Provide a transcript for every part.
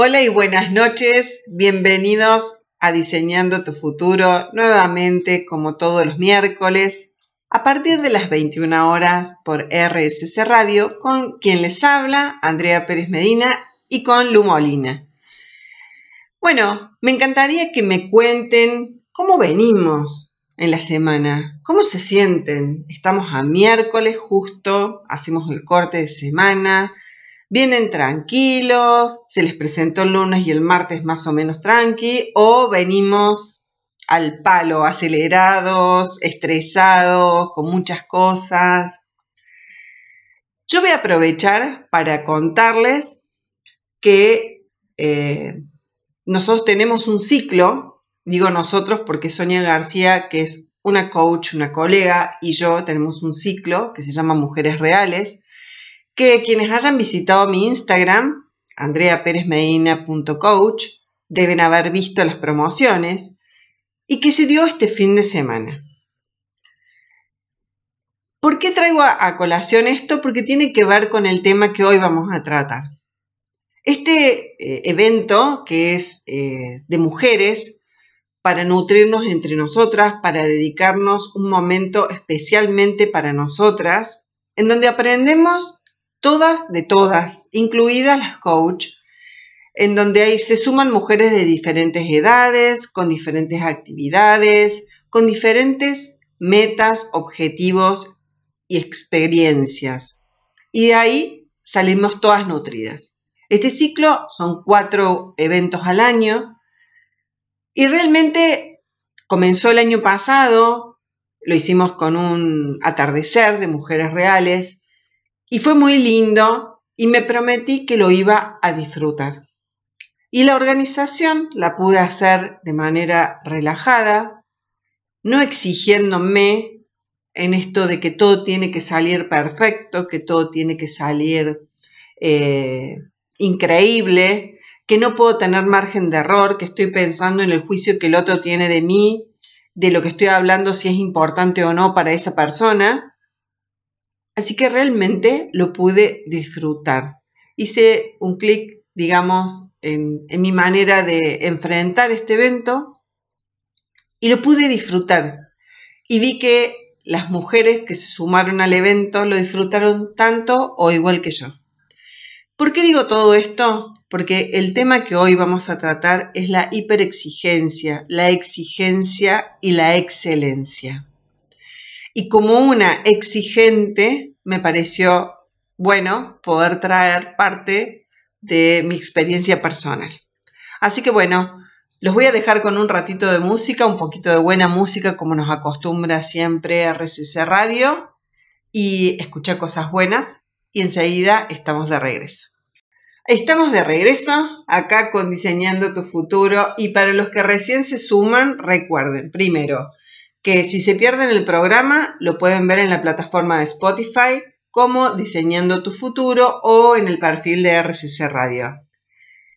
Hola y buenas noches, bienvenidos a Diseñando tu Futuro, nuevamente como todos los miércoles, a partir de las 21 horas por RSC Radio, con quien les habla, Andrea Pérez Medina, y con Lu Molina. Bueno, me encantaría que me cuenten cómo venimos en la semana, cómo se sienten. Estamos a miércoles justo, hacemos el corte de semana, vienen tranquilos, se les presentó el lunes y el martes más o menos tranqui, o venimos al palo, acelerados, estresados, con muchas cosas. Yo voy a aprovechar para contarles que eh, nosotros tenemos un ciclo, digo nosotros porque Sonia García, que es una coach, una colega, y yo tenemos un ciclo que se llama Mujeres Reales, que quienes hayan visitado mi Instagram, andreaperezmedina.coach, deben haber visto las promociones y que se dio este fin de semana. ¿Por qué traigo a, colación esto? Porque tiene que ver con el tema que hoy vamos a tratar. Este eh, evento, que es eh, de mujeres, para nutrirnos entre nosotras, para dedicarnos un momento especialmente para nosotras, en donde aprendemos todas de todas, incluidas las coach, en donde ahí se suman mujeres de diferentes edades, con diferentes actividades, con diferentes metas, objetivos y experiencias. Y de ahí salimos todas nutridas. Este ciclo son cuatro eventos al año y realmente comenzó el año pasado, lo hicimos con un atardecer de mujeres reales y fue muy lindo y me prometí que lo iba a disfrutar. Y la organización la pude hacer de manera relajada, no exigiéndome en esto de que todo tiene que salir perfecto, que todo tiene que salir eh, increíble, que no puedo tener margen de error, que estoy pensando en el juicio que el otro tiene de mí, de lo que estoy hablando, si es importante o no para esa persona, Así que realmente lo pude disfrutar. Hice un clic, digamos, en, mi manera de enfrentar este evento y lo pude disfrutar. Y vi que las mujeres que se sumaron al evento lo disfrutaron tanto o igual que yo. ¿Por qué digo todo esto? Porque el tema que hoy vamos a tratar es la hiperexigencia, la exigencia y la excelencia y como una exigente me pareció bueno poder traer parte de mi experiencia personal. Así que bueno, los voy a dejar con un ratito de música, un poquito de buena música como nos acostumbra siempre RCC Radio y escuchar cosas buenas y enseguida estamos de regreso. Estamos de regreso acá con Diseñando tu futuro y para los que recién se suman, recuerden, primero, que si se pierden el programa lo pueden ver en la plataforma de Spotify como Diseñando tu futuro o en el perfil de RCC Radio.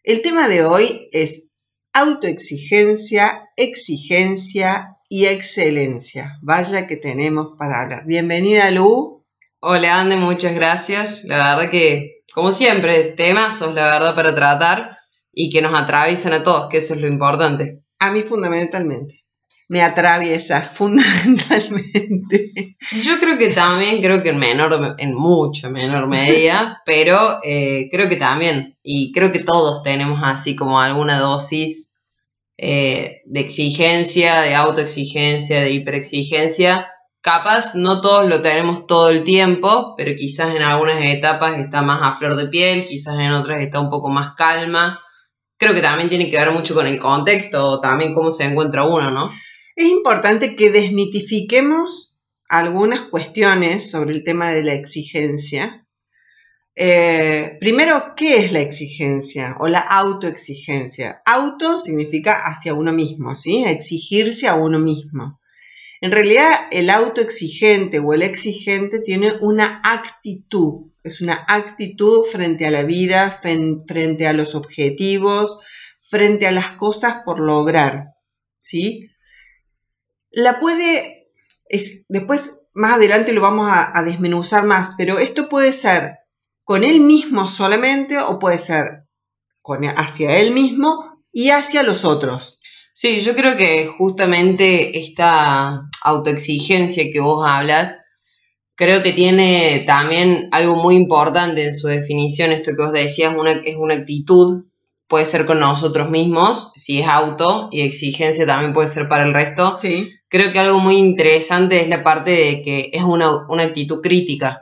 El tema de hoy es autoexigencia, exigencia y excelencia. Vaya que tenemos para hablar. Bienvenida Lu. Hola Ande, muchas gracias. La verdad que, como siempre, temazos, la verdad, para tratar y que nos atraviesan a todos, que eso es lo importante. A mí fundamentalmente me atraviesa fundamentalmente. Yo creo que también, creo que en menor, en mucho menor medida, pero eh, creo que también, y creo que todos tenemos así como alguna dosis eh, de exigencia, de autoexigencia, de hiperexigencia. Capaz no todos lo tenemos todo el tiempo, pero quizás en algunas etapas está más a flor de piel, quizás en otras está un poco más calma. Creo que también tiene que ver mucho con el contexto, también cómo se encuentra uno, ¿no? Es importante que desmitifiquemos algunas cuestiones sobre el tema de la exigencia. Eh, primero, ¿qué es la exigencia o la autoexigencia? Auto significa hacia uno mismo, ¿sí? Exigirse a uno mismo. En realidad, el autoexigente o el exigente tiene una actitud, es una actitud frente a la vida, frente a los objetivos, frente a las cosas por lograr, ¿sí? La puede, es, después más adelante lo vamos a, desmenuzar más, pero esto puede ser con él mismo solamente o puede ser hacia él mismo y hacia los otros. Sí, yo creo que justamente esta autoexigencia que vos hablas, creo que tiene también algo muy importante en su definición, esto que vos decías, una, es una actitud, puede ser con nosotros mismos, si es auto, y exigencia también puede ser para el resto. Sí. Creo que algo muy interesante es la parte de que es una, una actitud crítica.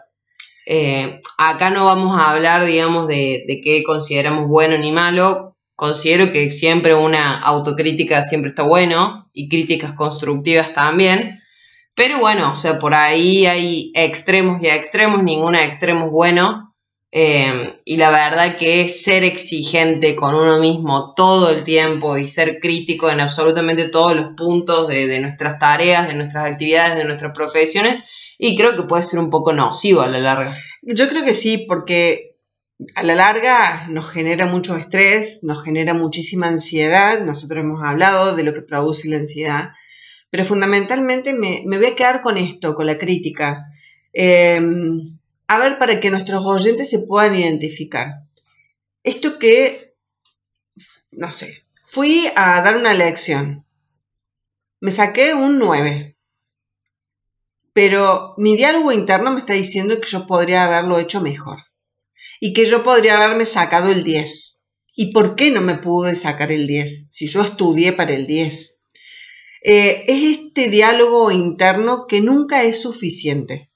Eh, acá no vamos a hablar, digamos, de, de qué consideramos bueno ni malo. Considero que siempre una autocrítica siempre está bueno y críticas constructivas también. Pero bueno, o sea, por ahí hay extremos y extremos, ningún extremo es bueno. Eh, y la verdad que es ser exigente con uno mismo todo el tiempo y ser crítico en absolutamente todos los puntos de, de nuestras tareas, de nuestras actividades, de nuestras profesiones, y creo que puede ser un poco nocivo a la larga. Yo creo que sí, porque a la larga nos genera mucho estrés, nos genera muchísima ansiedad. Nosotros hemos hablado de lo que produce la ansiedad, pero fundamentalmente me, me voy a quedar con esto, con la crítica. Eh, a ver, para que nuestros oyentes se puedan identificar. Esto que, no sé, fui a dar una lección. Me saqué un 9 pero mi diálogo interno me está diciendo que yo podría haberlo hecho mejor y que yo podría haberme sacado el 10. ¿Y por qué no me pude sacar el 10 si yo estudié para el 10? Eh, es este diálogo interno que nunca es suficiente.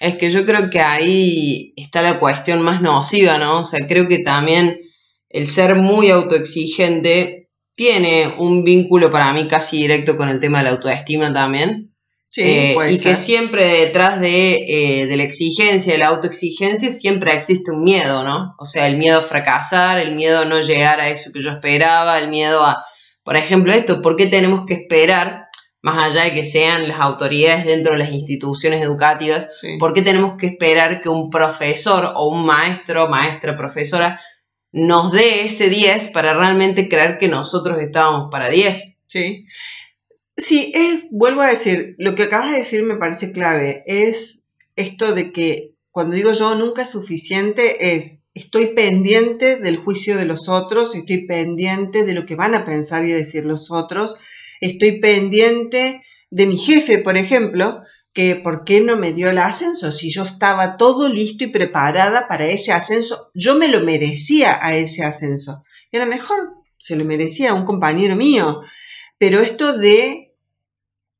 Es que yo creo que ahí está la cuestión más nociva, ¿no? O sea, creo que también el ser muy autoexigente tiene un vínculo para mí casi directo con el tema de la autoestima también. Sí, Eh, puede y ser. que siempre detrás de, eh, de la exigencia, de la autoexigencia, siempre existe un miedo, ¿no? O sea, el miedo a fracasar, el miedo a no llegar a eso que yo esperaba, el miedo a, por ejemplo, esto, ¿por qué tenemos que esperar, más allá de que sean las autoridades dentro de las instituciones educativas, Sí. ¿por qué tenemos que esperar que un profesor o un maestro, maestra, profesora, nos dé ese 10 para realmente creer que nosotros estábamos para 10? Sí. Sí, es, vuelvo a decir, lo que acabas de decir me parece clave, es esto de que cuando digo yo nunca es suficiente, es estoy pendiente del juicio de los otros, estoy pendiente de lo que van a pensar y decir los otros, estoy pendiente de mi jefe, por ejemplo, que por qué no me dio el ascenso si yo estaba todo listo y preparada para ese ascenso, yo me lo merecía a ese ascenso. Y a lo mejor se lo merecía un compañero mío, pero esto de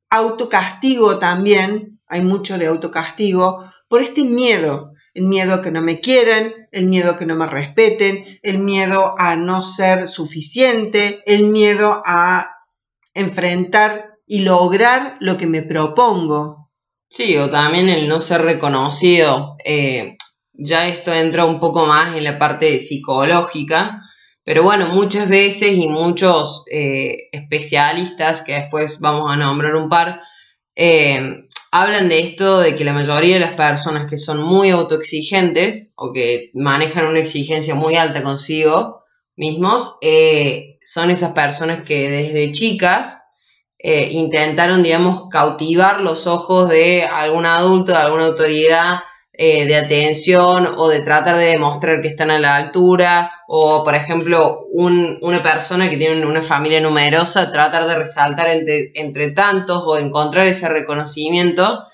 autocastigo también, hay mucho de autocastigo, por este miedo, el miedo a que no me quieran, el miedo a que no me respeten, el miedo a no ser suficiente, el miedo a enfrentar y lograr lo que me propongo. Sí, o también el no ser reconocido. eh, ya esto entra un poco más en la parte psicológica, pero bueno, muchas veces y muchos eh, especialistas, que después vamos a nombrar un par, eh, hablan de esto, de que la mayoría de las personas que son muy autoexigentes o que manejan una exigencia muy alta consigo mismos, eh, son esas personas que desde chicas eh, intentaron, digamos, cautivar los ojos de algún adulto, de alguna autoridad eh, de atención o de tratar de demostrar que están a la altura o, por ejemplo, un- una persona que tiene una familia numerosa, tratar de resaltar entre, entre tantos o encontrar ese reconocimiento.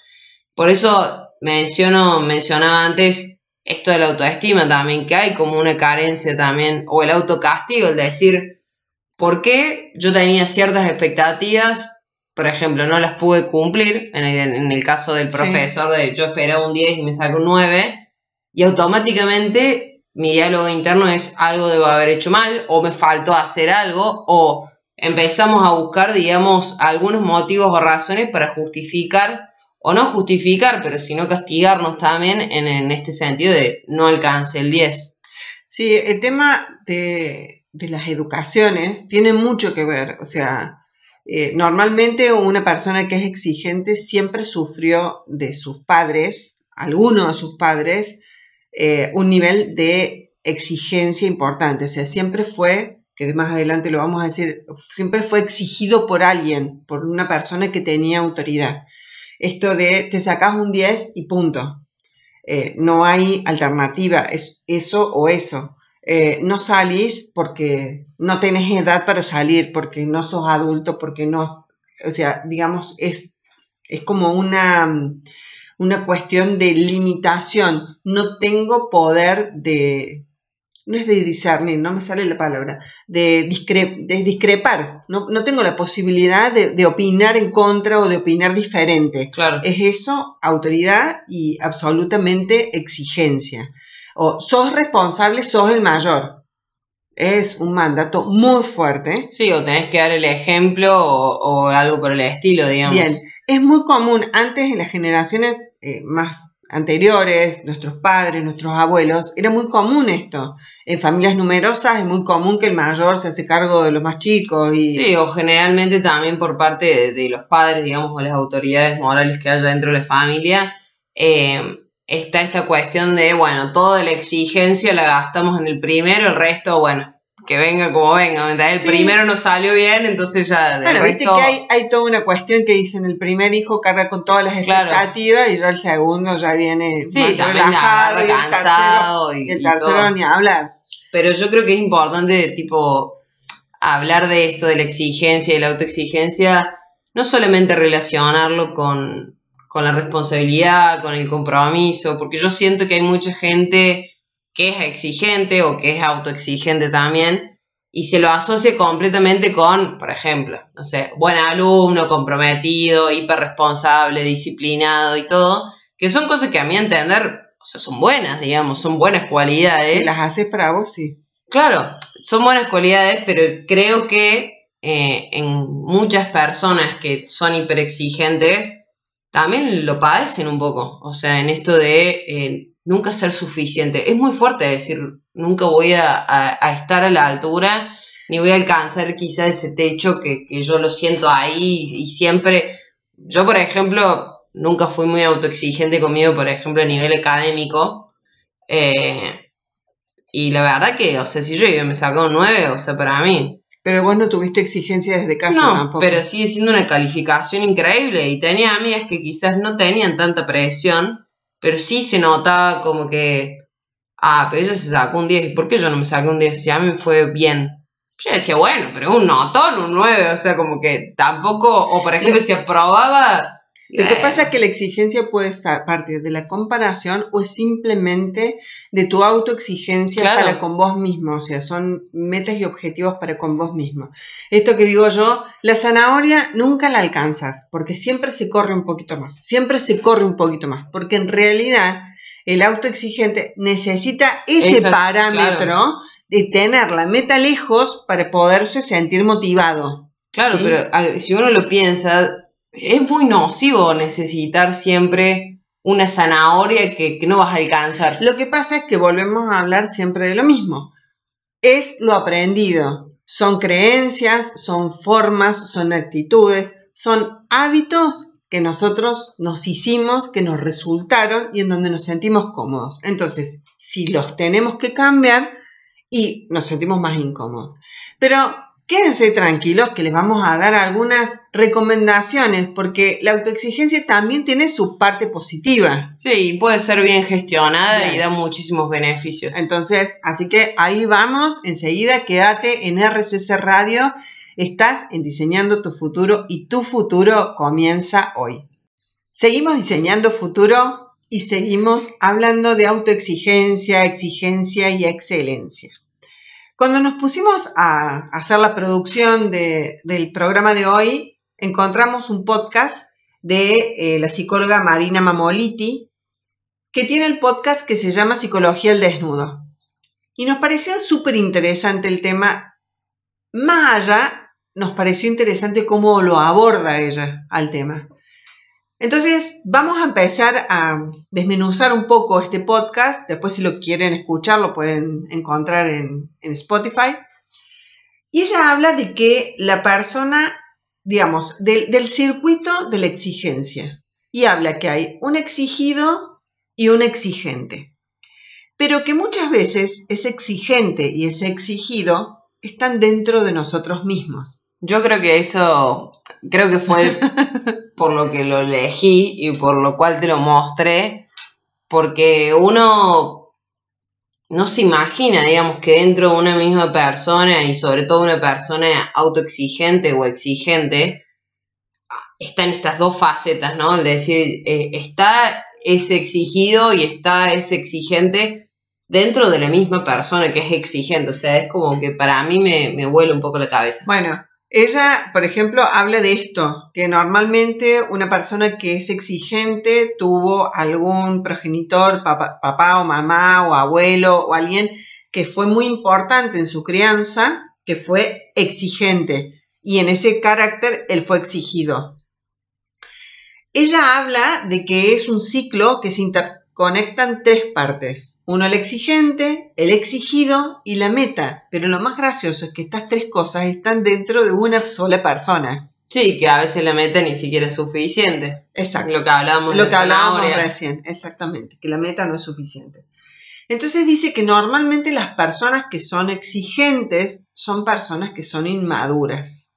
Por eso menciono, mencionaba antes esto de la autoestima también, que hay como una carencia también, o el autocastigo, el decir, ¿por qué yo tenía ciertas expectativas? Por ejemplo, no las pude cumplir, en el, en el caso del Sí. profesor, de yo esperaba un 10 y me saco un 9, y automáticamente mi diálogo interno es algo debo haber hecho mal, o me faltó hacer algo, o empezamos a buscar, digamos, algunos motivos o razones para justificar, o no justificar, pero sino castigarnos también en, en este sentido de no alcance el 10. Sí, el tema de, de las educaciones tiene mucho que ver. O sea, eh, normalmente una persona que es exigente siempre sufrió de sus padres, alguno de sus padres, eh, un nivel de exigencia importante. O sea, siempre fue, que más adelante lo vamos a decir, siempre fue exigido por alguien, por una persona que tenía autoridad. Esto de te sacas un 10 y punto. Eh, no hay alternativa, es eso o eso. Eh, no salís porque no tenés edad para salir, porque no sos adulto, porque no, o sea, digamos, es, es como una, una cuestión de limitación. No tengo poder de, no es de discernir, no me sale la palabra, de, discrepar. No, tengo la posibilidad de, opinar en contra o de opinar diferente. Claro. Es eso, autoridad y absolutamente exigencia. O sos responsable, sos el mayor. Es un mandato muy fuerte. Sí, o tenés que dar el ejemplo o, algo por el estilo, digamos. Bien, es muy común antes en las generaciones eh, más anteriores, nuestros padres, nuestros abuelos, era muy común esto. En familias numerosas es muy común que el mayor se hace cargo de los más chicos. Y... Sí, o generalmente también por parte de, los padres, digamos, o las autoridades morales que haya dentro de la familia, eh, está esta cuestión de, bueno, toda la exigencia la gastamos en el primero, el resto, bueno, que venga como venga, El primero no salió bien, entonces ya... Bueno, viste que hay, hay, toda una cuestión que dicen, el primer hijo carga con todas las expectativas y ya el segundo ya viene sí, más relajado y cansado el tercero, y, el tercero ni hablar. Pero yo creo que es importante, tipo, hablar de esto, de la exigencia y la autoexigencia, no solamente relacionarlo con, con la responsabilidad, con el compromiso, porque yo siento que hay mucha gente que es exigente o que es autoexigente también y se lo asocia completamente con, por ejemplo, no sé, buen alumno, comprometido, hiperresponsable, disciplinado y todo, que son cosas que a mi entender, o sea, son buenas, digamos, son buenas cualidades. Si las haces para vos, sí. Claro, son buenas cualidades, pero creo que eh, en muchas personas que son hiperexigentes, también lo padecen un poco. O sea, en esto de eh, nunca ser suficiente. Es muy fuerte decir, nunca voy a, estar a la altura, ni voy a alcanzar quizá ese techo que, yo lo siento ahí y siempre, yo por ejemplo, nunca fui muy autoexigente conmigo, por ejemplo, a nivel académico. Eh, y la verdad que, o sea, si yo me sacó un 9, o sea, para mí. Pero vos no tuviste exigencia desde casa no, tampoco. Pero sigue siendo una calificación increíble. Y tenía amigas que quizás no tenían tanta presión pero sí se notaba como que, ah, pero ella se sacó un 10, ¿y por qué yo no me saqué un 10? Si a mí me fue bien. Yo decía, bueno, pero un notón, un 9, o sea, como que tampoco, o por ejemplo, si aprobaba, lo que pasa es que la exigencia puede partir de la comparación o es simplemente de tu autoexigencia para con vos mismo, o sea, son metas y objetivos para con vos mismo. Esto que digo yo, la zanahoria nunca la alcanzas, porque siempre se corre un poquito más, siempre se corre un poquito más, porque en realidad el autoexigente necesita ese parámetro de tener la meta lejos para poderse sentir motivado. Claro, pero si uno lo piensa, es muy nocivo necesitar siempre una zanahoria que, no vas a alcanzar. Lo que pasa es que volvemos a hablar siempre de lo mismo. Es lo aprendido. Son creencias, son formas, son actitudes, son hábitos que nosotros nos hicimos, que nos resultaron y en donde nos sentimos cómodos. Entonces, si los tenemos que cambiar y nos sentimos más incómodos. Pero Quédense tranquilos que les vamos a dar algunas recomendaciones porque la autoexigencia también tiene su parte positiva. Sí, puede ser bien gestionada y da muchísimos beneficios. Entonces, así que ahí vamos, enseguida quédate en RCC Radio, estás en Diseñando tu futuro y tu futuro comienza hoy. Seguimos diseñando futuro y seguimos hablando de autoexigencia, exigencia y excelencia. Cuando nos pusimos a hacer la producción del programa de hoy, encontramos un podcast de eh, la psicóloga Marina Mamoliti, que tiene el podcast que se llama Psicología al Desnudo. Y nos pareció súper interesante el tema. Más allá, nos pareció interesante cómo lo aborda ella al tema. Entonces, vamos a empezar a desmenuzar un poco este podcast. Después, si lo quieren escuchar, lo pueden encontrar en, Spotify. Y ella habla de que la persona, digamos, del circuito de la exigencia. Y habla que hay un exigido y un exigente. Pero que muchas veces ese exigente y ese exigido están dentro de nosotros mismos. Yo creo que eso, creo que fue por lo que lo elegí y por lo cual te lo mostré, porque uno, no se imagina, digamos, que dentro de una misma persona y sobre todo una persona autoexigente o exigente, están estas dos facetas, ¿no? Es decir, eh, está ese exigido y está ese exigente dentro de la misma persona que es exigente. O sea, es como que para mí me, me vuela un poco la cabeza. Bueno, ella, por ejemplo, habla de esto, que normalmente una persona que es exigente tuvo algún progenitor, papá, o mamá o abuelo o alguien que fue muy importante en su crianza, que fue exigente y en ese carácter él fue exigido. Ella habla de que es un ciclo que se interconectan tres partes. Uno el exigente, el exigido y la meta. Pero lo más gracioso es que estas tres cosas están dentro de una sola persona. Sí, que a veces la meta ni siquiera es suficiente. Exacto. Lo que hablábamos, Lo que hablábamos recién, exactamente, que la meta no es suficiente. Entonces dice que normalmente las personas que son exigentes son personas que son inmaduras.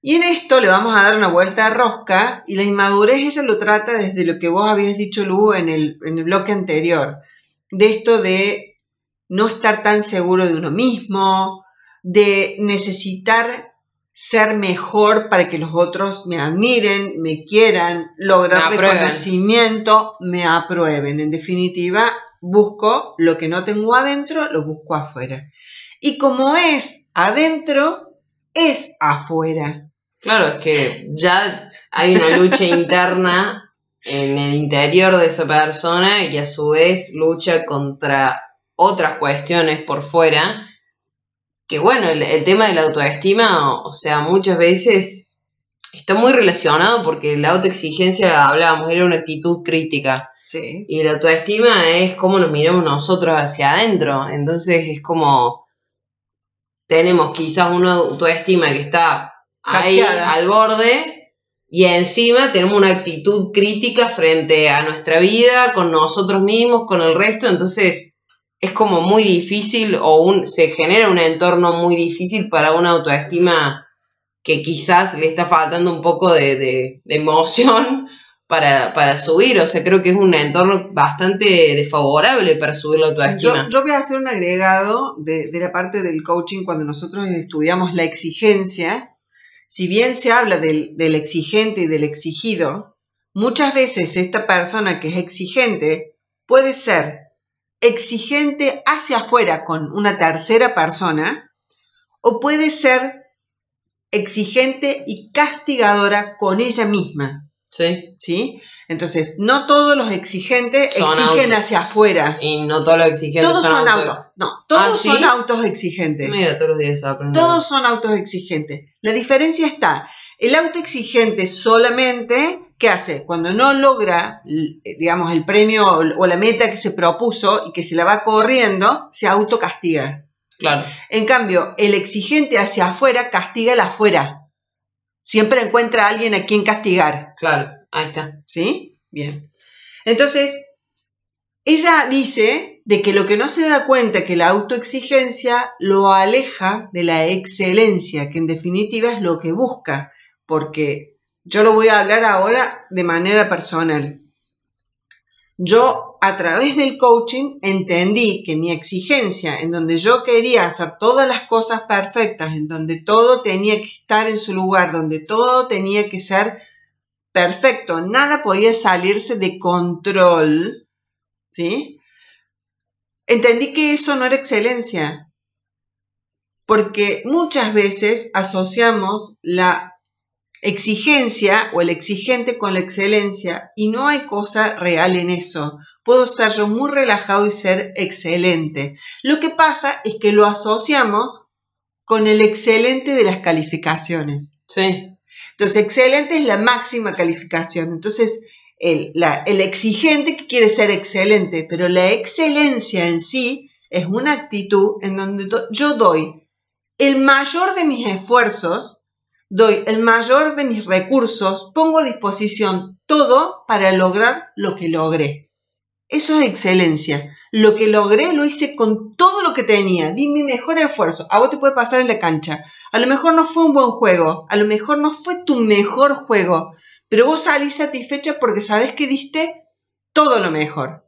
Y en esto le vamos a dar una vuelta de rosca y la inmadurez ella lo trata desde lo que vos habías dicho, Lu, en el, en el bloque anterior, de esto de no estar tan seguro de uno mismo, de necesitar ser mejor para que los otros me admiren, me quieran, lograr Me reconocimiento, me aprueben. En definitiva, busco lo que no tengo adentro, lo busco afuera. Y como es adentro, es afuera. Claro, es que ya hay una lucha interna en el interior de esa persona y a su vez lucha contra otras cuestiones por fuera. Que bueno, el, el tema de la autoestima, o sea, muchas veces está muy relacionado porque la autoexigencia, hablábamos, era una actitud crítica. Sí. Y la autoestima es cómo nos miramos nosotros hacia adentro. Entonces es como tenemos quizás una autoestima que está ahí Hackeada. al borde y encima tenemos una actitud crítica frente a nuestra vida, con nosotros mismos, con el resto. Entonces es como muy difícil o un, se genera un entorno muy difícil para una autoestima que quizás le está faltando un poco de, de- de emoción para, para subir. O sea, creo que es un entorno bastante desfavorable para subir la Yo, autoestima. yo voy a hacer un agregado de, de la parte del coaching cuando nosotros estudiamos la exigencia. Si bien se habla del, del exigente y del exigido, muchas veces esta persona que es exigente puede ser exigente hacia afuera con una tercera persona o puede ser exigente y castigadora con ella misma. Sí. ¿sí? Entonces, no todos los exigentes Son exigen autos. hacia afuera. Y no todos los exigentes Todos son auto- autos. No, todos ¿Ah, sí? son autos exigentes. Mira, todos los días aprendo. Todos son autos exigentes. La diferencia está, el auto exigente solamente, ¿qué hace? Cuando no logra, l- digamos, el premio o la meta que se propuso y que se la va corriendo, se autocastiga. Claro. En cambio, el exigente hacia afuera castiga el afuera. Siempre encuentra a alguien a quien castigar. Claro, ahí está. ¿Sí? Bien. Entonces, ella dice de que lo que no se da cuenta que la autoexigencia lo aleja de la excelencia, que en definitiva es lo que busca, porque yo lo voy a hablar ahora de manera personal. Yo a través del coaching entendí que mi exigencia, en donde yo quería hacer todas las cosas perfectas, en donde todo tenía que estar en su lugar, donde todo tenía que ser perfecto, nada podía salirse de control, ¿sí? Entendí que eso no era excelencia, porque muchas veces asociamos la exigencia o el exigente con la excelencia y no hay cosa real en eso. Puedo ser yo muy relajado y ser excelente. Lo que pasa es que lo asociamos con el excelente de las calificaciones. Sí. Entonces, excelente es la máxima calificación. Entonces, el, exigente que quiere ser excelente, pero la excelencia en sí es una actitud en donde do- yo doy el mayor de mis esfuerzos, doy el mayor de mis recursos, pongo a disposición todo para lograr lo que logré. Eso es excelencia. Lo que logré lo hice con todo lo que tenía, di mi mejor esfuerzo. A vos te puede pasar en la cancha. A lo mejor no fue un buen juego, a lo mejor no fue tu mejor juego, pero vos salís satisfecha porque sabés que diste todo lo mejor.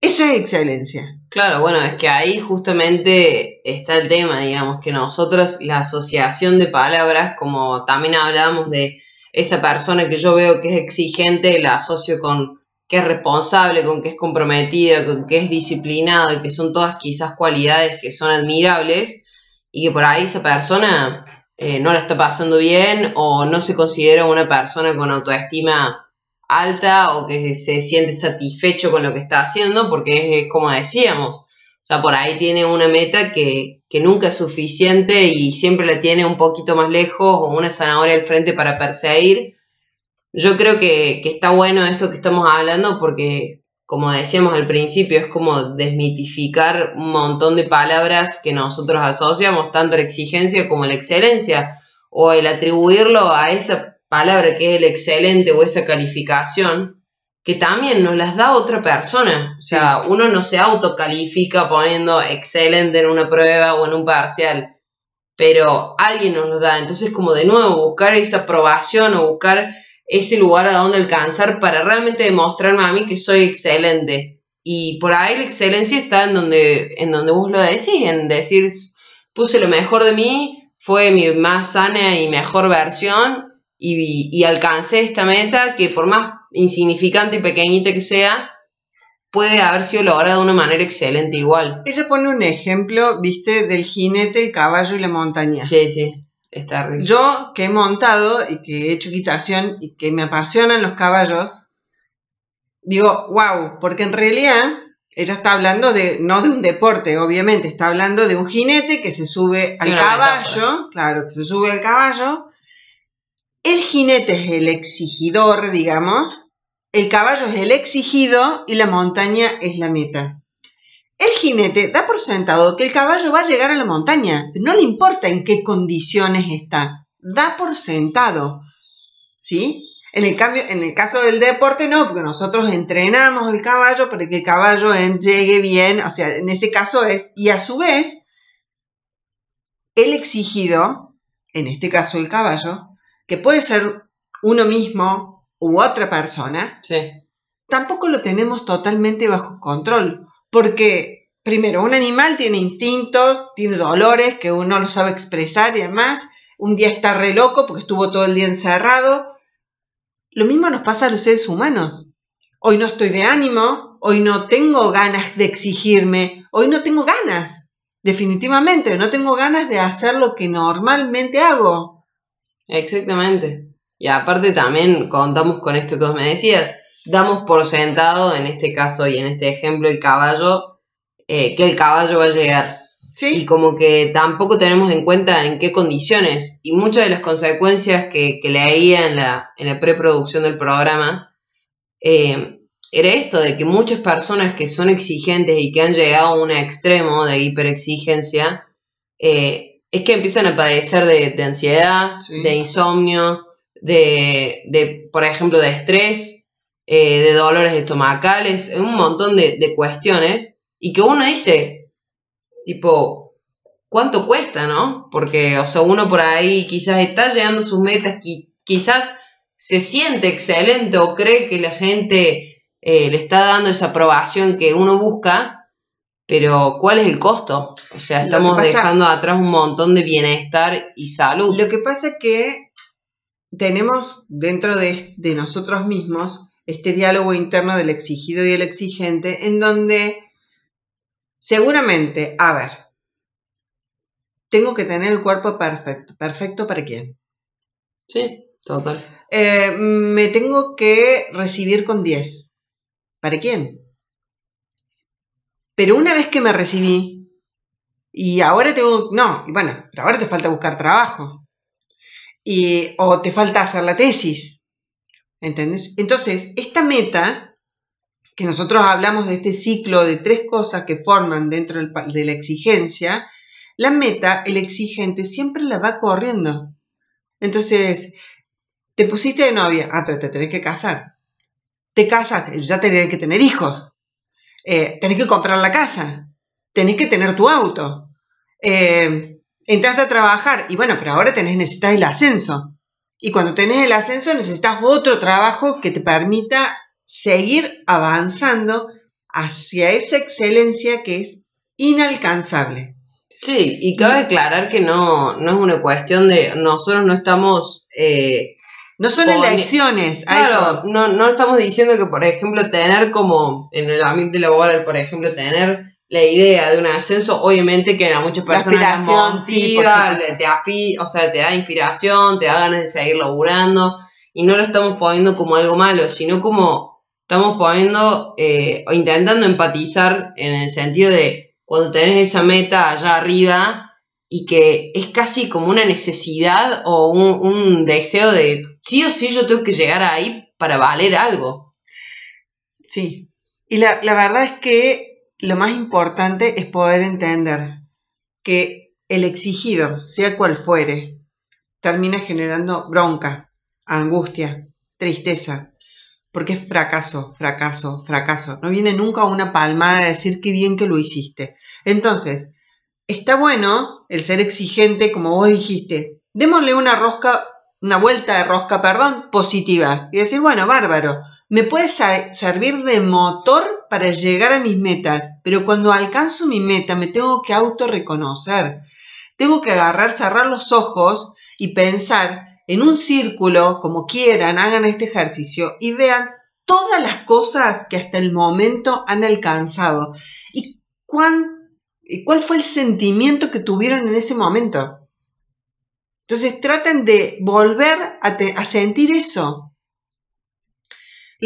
Eso es excelencia. Claro, bueno, es que ahí justamente está el tema, digamos, que nosotros la asociación de palabras, como también hablábamos de esa persona que yo veo que es exigente, la asocio con que es responsable, con que es comprometida, con que es disciplinado y que son todas quizás cualidades que son admirables y que por ahí esa persona eh, no la está pasando bien o no se considera una persona con autoestima alta o que se siente satisfecho con lo que está haciendo porque es, como decíamos, o sea, por ahí tiene una meta que, que nunca es suficiente y siempre la tiene un poquito más lejos o una zanahoria al frente para perseguir. Yo creo que, está bueno esto que estamos hablando porque, como decíamos al principio, es como desmitificar un montón de palabras que nosotros asociamos, tanto la exigencia como la excelencia, o el atribuirlo a esa palabra que es el excelente o esa calificación, que también nos las da otra persona. O sea, uno no se autocalifica poniendo excelente en una prueba o en un parcial, pero alguien nos lo da. Entonces, como de nuevo, buscar esa aprobación o buscar ese lugar a donde alcanzar para realmente demostrarme a mí que soy excelente. Y por ahí la excelencia está en donde, en donde vos lo decís, en decir, puse lo mejor de mí, fue mi más sana y mejor versión y, y alcancé esta meta que por más insignificante y pequeñita que sea, puede haber sido lograda de una manera excelente igual. Ella pone un ejemplo, viste, del jinete, el caballo y la montaña. Sí, sí. Yo que he montado y que he hecho equitación y que me apasionan los caballos, digo, wow, porque en realidad ella está hablando de, no de un deporte, obviamente, está hablando de un jinete que se sube al caballo, claro, que se sube al caballo. El jinete es el exigidor, digamos, el caballo es el exigido y la montaña es la meta. El jinete da por sentado que el caballo va a llegar a la montaña, no le importa en qué condiciones está, da por sentado. ¿Sí? En el, cambio, en el caso del deporte no, porque nosotros entrenamos el caballo para que el caballo llegue bien, o sea, en ese caso es, y a su vez, el exigido, en este caso el caballo, que puede ser uno mismo u otra persona, tampoco lo tenemos totalmente bajo control. Porque, primero, un animal tiene instintos, tiene dolores que uno lo sabe expresar y además un día está re loco porque estuvo todo el día encerrado. Lo mismo nos pasa a los seres humanos. Hoy no estoy de ánimo, hoy no tengo ganas de exigirme, hoy no tengo ganas, definitivamente, no tengo ganas de hacer lo que normalmente hago. Exactamente. Y aparte también contamos con esto que vos me decías, damos por sentado, en este caso y en este ejemplo, el caballo, eh, que el caballo va a llegar. ¿Sí? Y como que tampoco tenemos en cuenta en qué condiciones. Y muchas de las consecuencias que, leía en la, en la preproducción del programa eh, era esto, de que muchas personas que son exigentes y que han llegado a un extremo de hiperexigencia, eh, es que empiezan a padecer de, ansiedad, de insomnio, de, de, por ejemplo, de estrés, eh, de dolores estomacales, un montón de, cuestiones, y que uno dice, tipo, ¿cuánto cuesta, no? Porque, o sea, uno por ahí quizás está llegando a sus metas, quizás se siente excelente o cree que la gente eh, le está dando esa aprobación que uno busca, pero ¿cuál es el costo? O sea, estamos dejando atrás un montón de bienestar y salud. Lo que pasa es que tenemos dentro de, de nosotros mismos este diálogo interno del exigido y el exigente, en donde seguramente, a ver, tengo que tener el cuerpo perfecto. ¿Perfecto para quién? Sí, total. Eh, me tengo que recibir con 10. ¿Para quién? Pero una vez que me recibí, y ahora tengo, no, bueno, pero ahora te falta buscar trabajo. Y, o te falta hacer la tesis ¿Entendés? Entonces, esta meta, que nosotros hablamos de este ciclo de tres cosas que forman dentro de la exigencia, la meta, el exigente siempre la va corriendo. Entonces, te pusiste de novia, ah, pero te tenés que casar. Te casas, ya tenés que tener hijos. Eh, tenés que comprar la casa. Tenés que tener tu auto. Eh, entraste a trabajar y bueno, pero ahora tenés, necesitas el ascenso. Y cuando tenés el ascenso necesitas otro trabajo que te permita seguir avanzando hacia esa excelencia que es inalcanzable. Sí, y cabe aclarar que no, no es una cuestión de nosotros no estamos... Eh, no son elecciones. Claro, no, no estamos diciendo que, por ejemplo, tener como en el ambiente laboral, por ejemplo, tener la idea de un ascenso, obviamente que a muchas personas la motiva, te, o sea, te da inspiración, te da ganas de seguir laburando, y no lo estamos poniendo como algo malo, sino como estamos poniendo eh, o intentando empatizar en el sentido de cuando tenés esa meta allá arriba y que es casi como una necesidad o un, un deseo de sí o sí yo tengo que llegar ahí para valer algo. Sí, y la, la verdad es que lo más importante es poder entender que el exigido, sea cual fuere, termina generando bronca, angustia, tristeza, porque es fracaso, fracaso, fracaso. No viene nunca una palmada de decir qué bien que lo hiciste. Entonces, está bueno el ser exigente, como vos dijiste. Démosle una rosca, una vuelta de rosca, perdón, positiva. Y decir, bueno, bárbaro, me puede servir de motor para llegar a mis metas, pero cuando alcanzo mi meta me tengo que autorreconocer. Tengo que agarrar, cerrar los ojos y pensar en un círculo, como quieran, hagan este ejercicio y vean todas las cosas que hasta el momento han alcanzado y cuál fue el sentimiento que tuvieron en ese momento. Entonces traten de volver a sentir eso.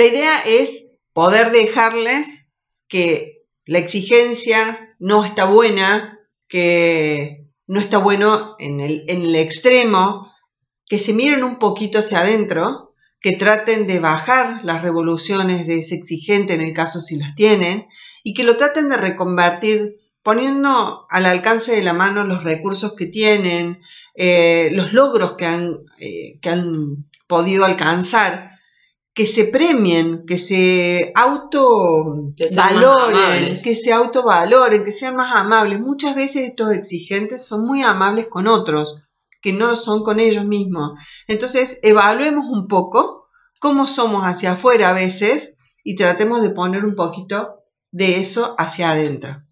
La idea es poder dejarles que la exigencia no está buena, que no está bueno en el, extremo, que se miren un poquito hacia adentro, que traten de bajar las revoluciones de ese exigente en el caso si las tienen, y que lo traten de reconvertir poniendo al alcance de la mano los recursos que tienen, eh, los logros que han, eh, que han podido alcanzar que se premien, que se auto valoren, que se autovaloren, que sean más amables. Muchas veces estos exigentes son muy amables con otros, que no son con ellos mismos. Entonces, evaluemos un poco cómo somos hacia afuera a veces y tratemos de poner un poquito de eso hacia adentro.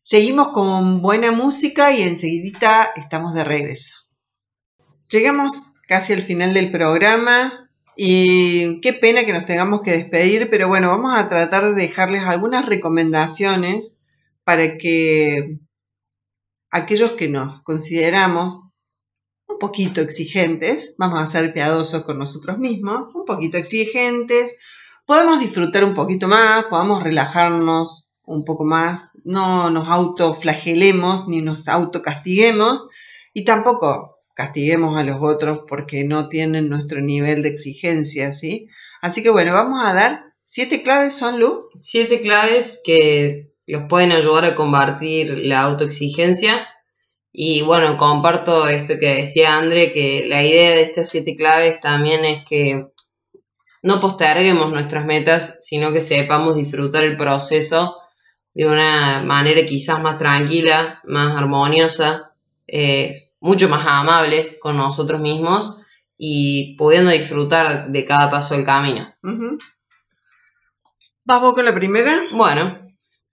Seguimos con buena música y enseguida estamos de regreso. Llegamos casi al final del programa. Y qué pena que nos tengamos que despedir, pero bueno, vamos a tratar de dejarles algunas recomendaciones para que aquellos que nos consideramos un poquito exigentes, vamos a ser piadosos con nosotros mismos, un poquito exigentes, podamos disfrutar un poquito más, podamos relajarnos un poco más, no nos autoflagelemos ni nos autocastiguemos y tampoco castiguemos a los otros porque no tienen nuestro nivel de exigencia, ¿sí? Así que bueno, vamos a dar siete claves, ¿son Lu? Siete claves que los pueden ayudar a combatir la autoexigencia. Y bueno, comparto esto que decía André, que la idea de estas siete claves también es que no posterguemos nuestras metas, sino que sepamos disfrutar el proceso de una manera quizás más tranquila, más armoniosa, eh, mucho más amable con nosotros mismos y pudiendo disfrutar de cada paso del camino. ¿Vamos con la primera? Bueno,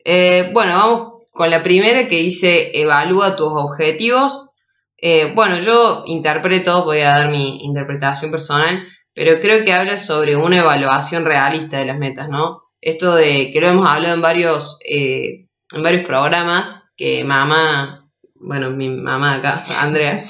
eh, bueno, vamos con la primera que dice evalúa tus objetivos. Eh, bueno, yo interpreto, voy a dar mi interpretación personal, pero creo que habla sobre una evaluación realista de las metas, ¿no? Esto de que lo hemos hablado en varios, eh, en varios programas, que mamá bueno, mi mamá acá, Andrea,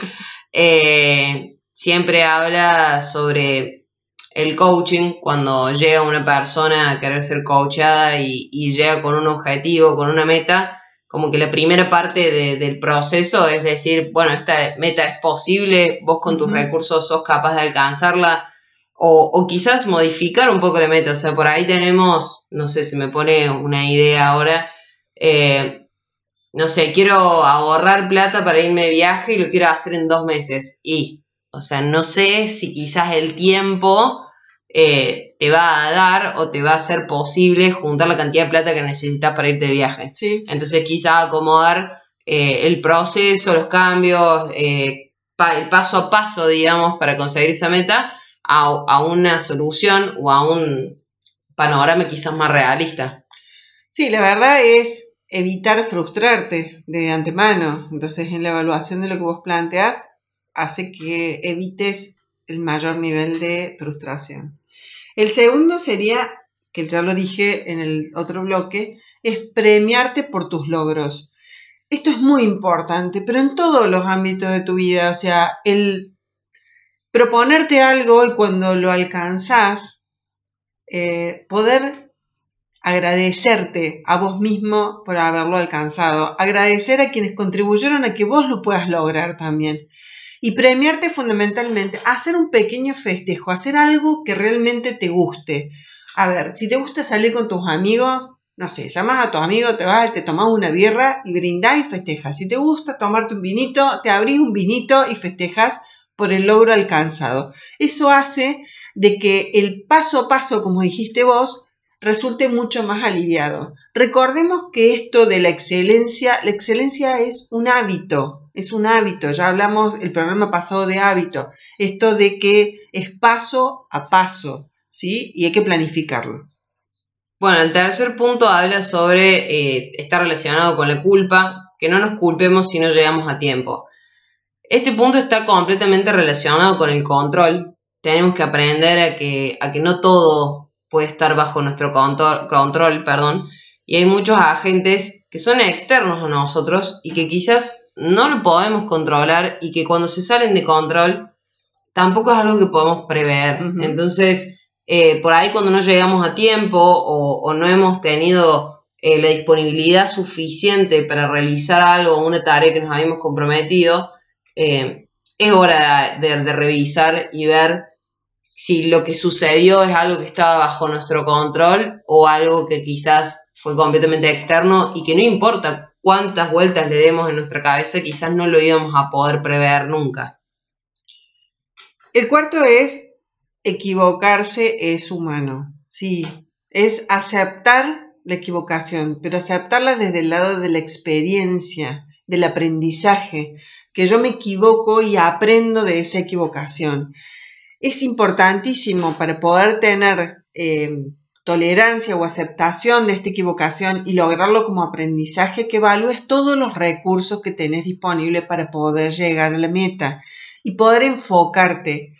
eh, siempre habla sobre el coaching cuando llega una persona a querer ser coachada y, llega con un objetivo, con una meta, como que la primera parte del proceso es decir, bueno, esta meta es posible, vos con tus recursos sos capaz de alcanzarla, o, o, quizás modificar un poco la meta, o sea, por ahí tenemos, no sé, si me pone una idea ahora, eh, no sé, quiero ahorrar plata para irme de viaje y lo quiero hacer en dos meses. Y, o sea, no sé si quizás el tiempo eh, te va a dar o te va a ser posible juntar la cantidad de plata que necesitas para irte de viaje. Sí. Entonces, quizás acomodar eh, el proceso, los cambios, eh, el paso a paso, digamos, para conseguir esa meta a, a una solución o a un panorama quizás más realista. Sí, la verdad es evitar frustrarte de antemano. Entonces, en la evaluación de lo que vos planteas, hace que evites el mayor nivel de frustración. El segundo sería, que ya lo dije en el otro bloque, es premiarte por tus logros. Esto es muy importante, pero en todos los ámbitos de tu vida, o sea, el proponerte algo y cuando lo alcanzás, eh, poder agradecerte a vos mismo por haberlo alcanzado, agradecer a quienes contribuyeron a que vos lo puedas lograr también y premiarte fundamentalmente, hacer un pequeño festejo, hacer algo que realmente te guste. A ver, si te gusta salir con tus amigos, no sé, llamas a tu amigo, te vas, te tomas una birra y brindás y festejas. Si te gusta tomarte un vinito, te abrís un vinito y festejas por el logro alcanzado. Eso hace de que el paso a paso, como dijiste vos, resulte mucho más aliviado. Recordemos que esto de la excelencia, la excelencia es un hábito, es un hábito, ya hablamos el programa pasado de hábito, esto de que es paso a paso, ¿sí? Y hay que planificarlo. Bueno, el tercer punto habla sobre eh, estar relacionado con la culpa, que no nos culpemos si no llegamos a tiempo. Este punto está completamente relacionado con el control. Tenemos que aprender a que, a que no todo puede estar bajo nuestro control, perdón, y hay muchos agentes que son externos a nosotros y que quizás no lo podemos controlar y que cuando se salen de control tampoco es algo que podemos prever. Entonces, eh, por ahí cuando no llegamos a tiempo o, no hemos tenido eh, la disponibilidad suficiente para realizar algo o una tarea que nos habíamos comprometido, eh, es hora de revisar y ver si lo que sucedió es algo que estaba bajo nuestro control o algo que quizás fue completamente externo y que no importa cuántas vueltas le demos en nuestra cabeza, quizás no lo íbamos a poder prever nunca. El cuarto es equivocarse es humano. Sí, es aceptar la equivocación, pero aceptarla desde el lado de la experiencia, del aprendizaje, que yo me equivoco y aprendo de esa equivocación es importantísimo para poder tener eh, tolerancia o aceptación de esta equivocación y lograrlo como aprendizaje, que evalúes todos los recursos que tenés disponibles para poder llegar a la meta y poder enfocarte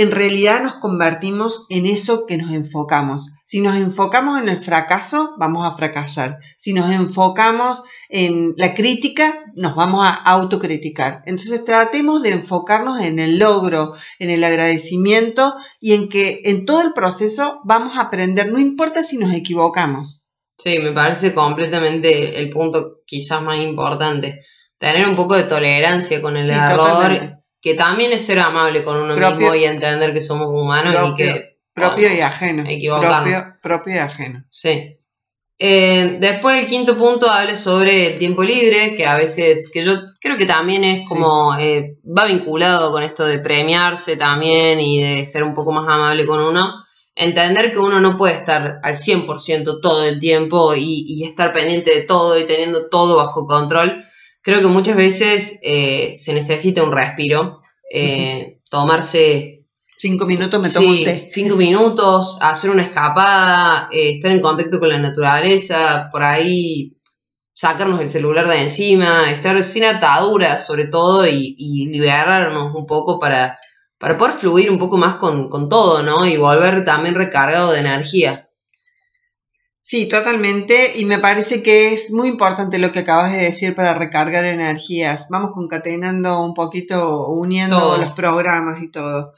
en realidad nos convertimos en eso que nos enfocamos. Si nos enfocamos en el fracaso, vamos a fracasar. Si nos enfocamos en la crítica, nos vamos a autocriticar. Entonces tratemos de enfocarnos en el logro, en el agradecimiento y en que en todo el proceso vamos a aprender, no importa si nos equivocamos. Sí, me parece completamente el punto quizás más importante. Tener un poco de tolerancia con el error que también es ser amable con uno mismo y entender que somos humanos y que propio y ajeno propio, propio y ajeno. Sí. Eh, después el quinto punto habla sobre el tiempo libre que a veces que yo creo que también es como eh, va vinculado con esto de premiarse también y de ser un poco más amable con uno. Entender que uno no puede estar al 100% todo el tiempo y, y estar pendiente de todo y teniendo todo bajo control creo que muchas veces eh, se necesita un respiro, eh, tomarse... Cinco minutos me tomo un té. Cinco minutos, hacer una escapada, eh, estar en contacto con la naturaleza, por ahí sacarnos el celular de encima, estar sin ataduras sobre todo y, liberarnos un poco para, para poder fluir un poco más con, con todo, ¿no? Y volver también recargado de energía. Sí, totalmente. Y me parece que es muy importante lo que acabas de decir para recargar energías. Vamos concatenando un poquito, uniendo los programas y todo.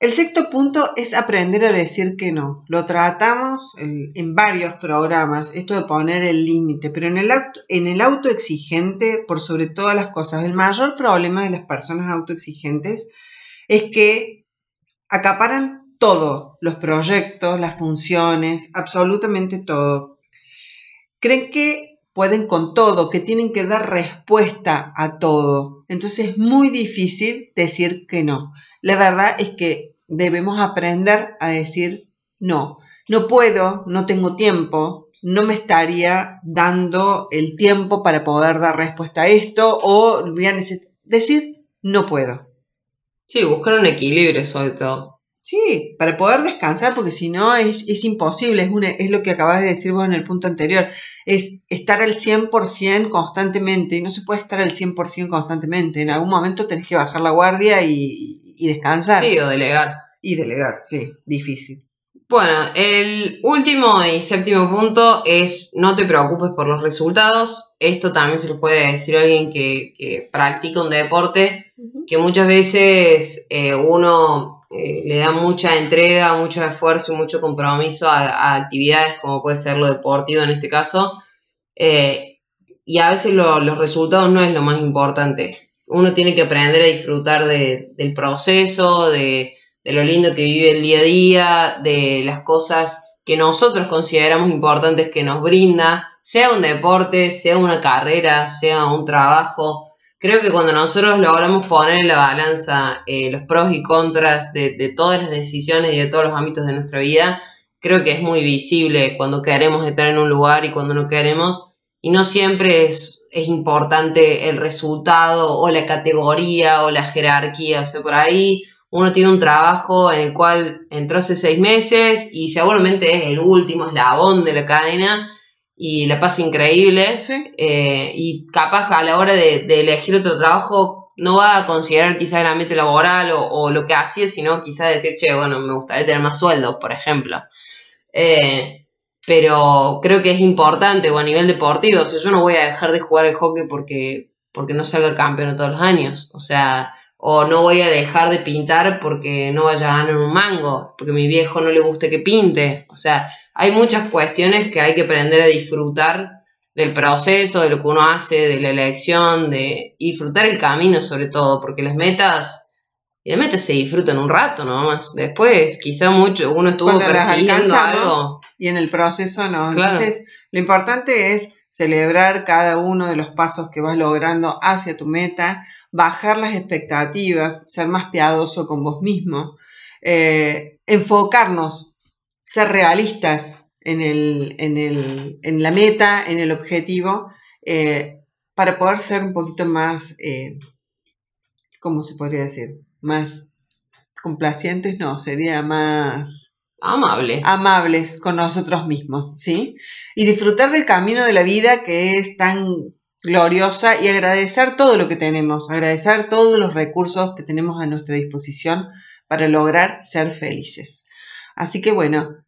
El sexto punto es aprender a decir que no. Lo tratamos en, varios programas, esto de poner el límite, pero en el, auto, en el autoexigente, por sobre todas las cosas, el mayor problema de las personas autoexigentes es que acaparan todo, los proyectos, las funciones, absolutamente todo. Creen que pueden con todo, que tienen que dar respuesta a todo. Entonces es muy difícil decir que no. La verdad es que debemos aprender a decir no. No puedo, no tengo tiempo, no me estaría dando el tiempo para poder dar respuesta a esto o voy a decir no puedo. Sí, buscar un equilibrio sobre todo. Sí, para poder descansar, porque si no es, es imposible, es, una, es lo que acabas de decir vos en el punto anterior, es estar al 100% constantemente, y no se puede estar al 100% constantemente, en algún momento tenés que bajar la guardia y, y descansar. Sí, o delegar. Y delegar, sí, difícil. Bueno, el último y séptimo punto es no te preocupes por los resultados. Esto también se lo puede decir a alguien que, que practica un deporte, que muchas veces eh, uno eh, le da mucha entrega, mucho esfuerzo y mucho compromiso a, actividades como puede ser lo deportivo en este caso. Eh, y a veces los resultados no es lo más importante. Uno tiene que aprender a disfrutar del proceso, de de lo lindo que vive el día a día, de las cosas que nosotros consideramos importantes que nos brinda, sea un deporte, sea una carrera, sea un trabajo. Creo que cuando nosotros logramos poner en la balanza eh, los pros y contras de, de, todas las decisiones y de todos los ámbitos de nuestra vida, creo que es muy visible cuando queremos estar en un lugar y cuando no queremos. Y no siempre es, es importante el resultado o la categoría o la jerarquía. O sea, por ahí uno tiene un trabajo en el cual entró hace seis meses y seguramente es el último eslabón de la cadena y la pasa increíble. Eh, y capaz a la hora de, elegir otro trabajo no va a considerar quizás el ambiente laboral o, lo que hacía, sino quizás decir, che, bueno, me gustaría tener más sueldo, por ejemplo. Eh, pero creo que es importante, o a nivel deportivo, o sea, yo no voy a dejar de jugar el hockey porque, porque no salga campeón todos los años. O sea, o no voy a dejar de pintar porque no vaya a ganar un mango, porque a mi viejo no le guste que pinte. O sea, hay muchas cuestiones que hay que aprender a disfrutar del proceso, de lo que uno hace, de la elección, de disfrutar el camino sobre todo, porque las metas, las metas se disfrutan un rato nomás. Después, quizá mucho, uno estuvo persiguiendo algo. Y en el proceso no. Entonces, lo importante es celebrar cada uno de los pasos que vas logrando hacia tu meta, bajar las expectativas, ser más piadoso con vos mismo, eh, enfocarnos, ser realistas en, el, en, el, en, la meta, en el objetivo, eh, para poder ser un poquito más, eh, ¿cómo se podría decir? Más complacientes, no, sería más... Amable. Amables con nosotros mismos, ¿sí? Y disfrutar del camino de la vida que es tan gloriosa y agradecer todo lo que tenemos, agradecer todos los recursos que tenemos a nuestra disposición para lograr ser felices. Así que bueno,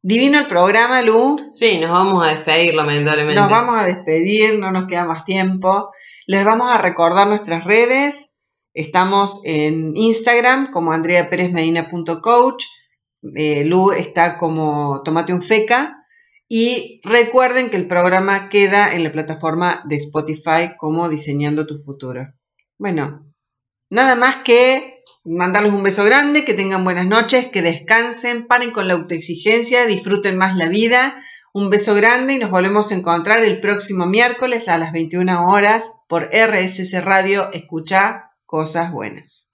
divino el programa, Lu. Sí, nos vamos a despedir lamentablemente. Nos vamos a despedir, no nos queda más tiempo. Les vamos a recordar nuestras redes. Estamos en Instagram como andreaperezmedina.coach. Eh, Lu está como Tomate un Feca y recuerden que el programa queda en la plataforma de Spotify como Diseñando tu Futuro. Bueno, nada más que mandarles un beso grande, que tengan buenas noches, que descansen, paren con la autoexigencia, disfruten más la vida. Un beso grande y nos volvemos a encontrar el próximo miércoles a las 21 horas por RSS Radio. Escucha cosas buenas.